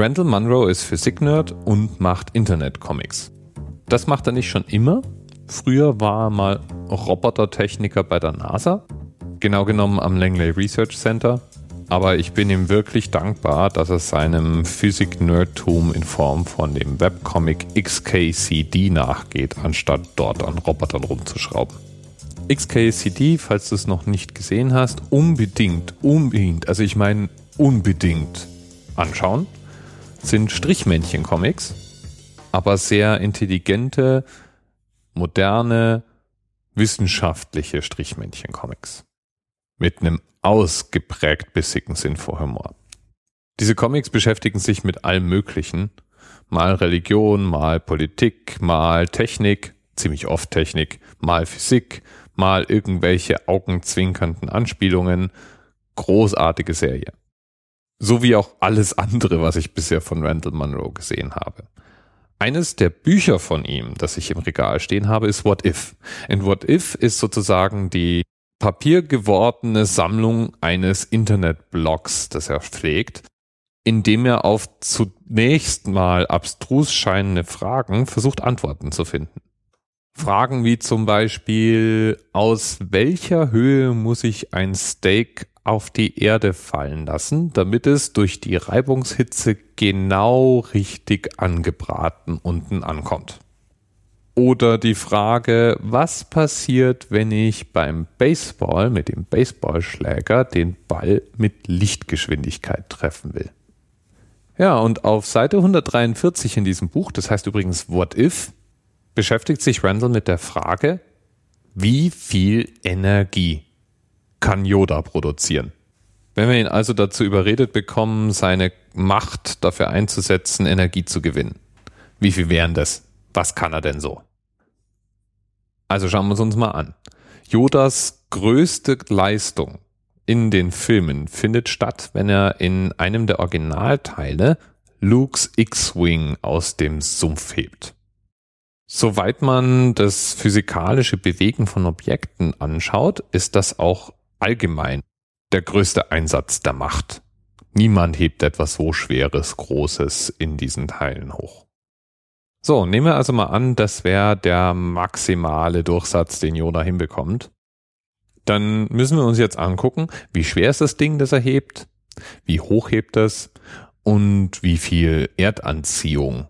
Randall Munro ist Physik-Nerd und macht Internet-Comics. Das macht er nicht schon immer. Früher war er mal Robotertechniker bei der NASA, genau genommen am Langley Research Center. Aber ich bin ihm wirklich dankbar, dass er seinem Physik-Nerdtum in Form von dem Webcomic XKCD nachgeht, anstatt dort an Robotern rumzuschrauben. XKCD, falls du es noch nicht gesehen hast, unbedingt, unbedingt, also ich meine unbedingt anschauen, sind Strichmännchen-Comics, aber sehr intelligente, moderne, wissenschaftliche Strichmännchen-Comics. Mit einem ausgeprägt bissigen Sinn vor Humor. Diese Comics beschäftigen sich mit allem Möglichen. Mal Religion, mal Politik, mal Technik, ziemlich oft Technik, mal Physik, mal irgendwelche augenzwinkernden Anspielungen. Großartige Serie. So wie auch alles andere, was ich bisher von Randall Munro gesehen habe. Eines der Bücher von ihm, das ich im Regal stehen habe, ist What If. Und What If ist sozusagen die papiergewordene Sammlung eines Internetblogs, das er pflegt, in dem er auf zunächst mal abstrus scheinende Fragen versucht Antworten zu finden. Fragen wie zum Beispiel, aus welcher Höhe muss ich ein Steak auf die Erde fallen lassen, damit es durch die Reibungshitze genau richtig angebraten unten ankommt? Oder die Frage, was passiert, wenn ich beim Baseball mit dem Baseballschläger den Ball mit Lichtgeschwindigkeit treffen will? Ja, und auf Seite 143 in diesem Buch, das heißt übrigens What If, beschäftigt sich Randall mit der Frage, wie viel Energie kann Yoda produzieren? Wenn wir ihn also dazu überredet bekommen, seine Macht dafür einzusetzen, Energie zu gewinnen. Wie viel wären das? Was kann er denn so? Also schauen wir es uns mal an. Yodas größte Leistung in den Filmen findet statt, wenn er in einem der Originalteile Lukes X-Wing aus dem Sumpf hebt. Soweit man das physikalische Bewegen von Objekten anschaut, ist das auch allgemein der größte Einsatz der Macht. Niemand hebt etwas so Schweres, Großes in diesen Teilen hoch. So, nehmen wir also mal an, das wäre der maximale Durchsatz, den Yoda hinbekommt. Dann müssen wir uns jetzt angucken, wie schwer ist das Ding, das er hebt, wie hoch hebt das und wie viel Erdanziehung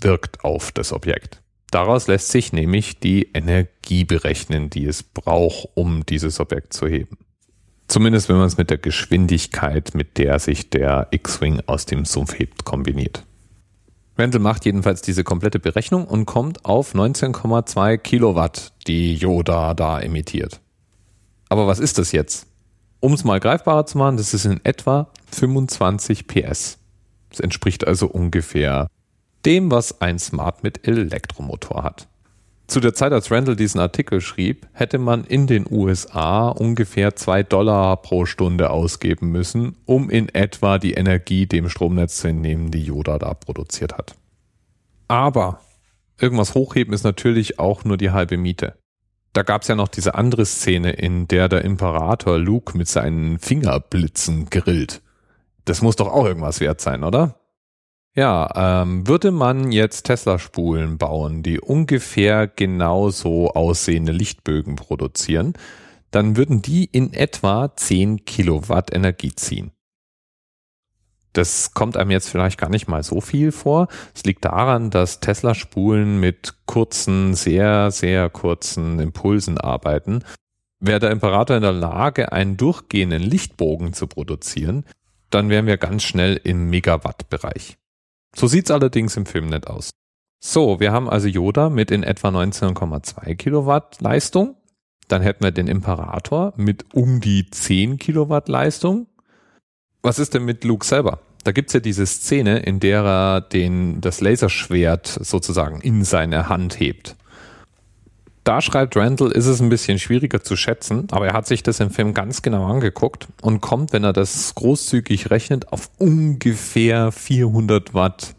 wirkt auf das Objekt. Daraus lässt sich nämlich die Energie berechnen, die es braucht, um dieses Objekt zu heben. Zumindest wenn man es mit der Geschwindigkeit, mit der sich der X-Wing aus dem Sumpf hebt, kombiniert. Randall macht jedenfalls diese komplette Berechnung und kommt auf 19,2 Kilowatt, die Yoda da emittiert. Aber was ist das jetzt? Um es mal greifbarer zu machen, das ist in etwa 25 PS. Das entspricht also ungefähr dem, was ein Smart mit Elektromotor hat. Zu der Zeit, als Randall diesen Artikel schrieb, hätte man in den USA ungefähr zwei Dollar pro Stunde ausgeben müssen, um in etwa die Energie dem Stromnetz zu entnehmen, die Yoda da produziert hat. Aber irgendwas hochheben ist natürlich auch nur die halbe Miete. Da gab es ja noch diese andere Szene, in der der Imperator Luke mit seinen Fingerblitzen grillt. Das muss doch auch irgendwas wert sein, oder? Ja, ähm, würde man jetzt Tesla-Spulen bauen, die ungefähr genauso aussehende Lichtbögen produzieren, dann würden die in etwa 10 Kilowatt Energie ziehen. Das kommt einem jetzt vielleicht gar nicht mal so viel vor. Es liegt daran, dass Tesla-Spulen mit kurzen, sehr, sehr kurzen Impulsen arbeiten. Wäre der Imperator in der Lage, einen durchgehenden Lichtbogen zu produzieren, dann wären wir ganz schnell im Megawatt-Bereich. So sieht's allerdings im Film nicht aus. So, wir haben also Yoda mit in etwa 19,2 Kilowatt Leistung. Dann hätten wir den Imperator mit um die 10 Kilowatt Leistung. Was ist denn mit Luke selber? Da gibt's ja diese Szene, in der er den, das Laserschwert sozusagen in seine Hand hebt. Da schreibt Randall, ist es ein bisschen schwieriger zu schätzen, aber er hat sich das im Film ganz genau angeguckt und kommt, wenn er das großzügig rechnet, auf ungefähr 400 Watt.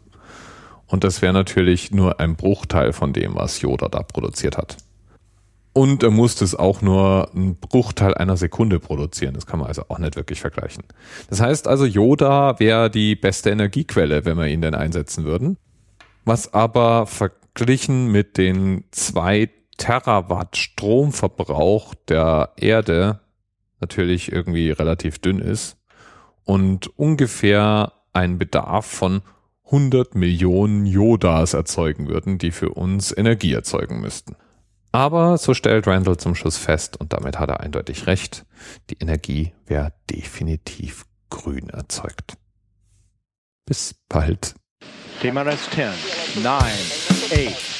Und das wäre natürlich nur ein Bruchteil von dem, was Yoda da produziert hat. Und er musste es auch nur einen Bruchteil einer Sekunde produzieren. Das kann man also auch nicht wirklich vergleichen. Das heißt also, Yoda wäre die beste Energiequelle, wenn wir ihn denn einsetzen würden. Was aber verglichen mit den zwei Terawatt Stromverbrauch der Erde natürlich irgendwie relativ dünn ist und ungefähr einen Bedarf von 100 Millionen Yodas erzeugen würden, die für uns Energie erzeugen müssten. Aber so stellt Randall zum Schluss fest, und damit hat er eindeutig recht, die Energie wäre definitiv grün erzeugt. Bis bald. TMRS 10, 9, 8.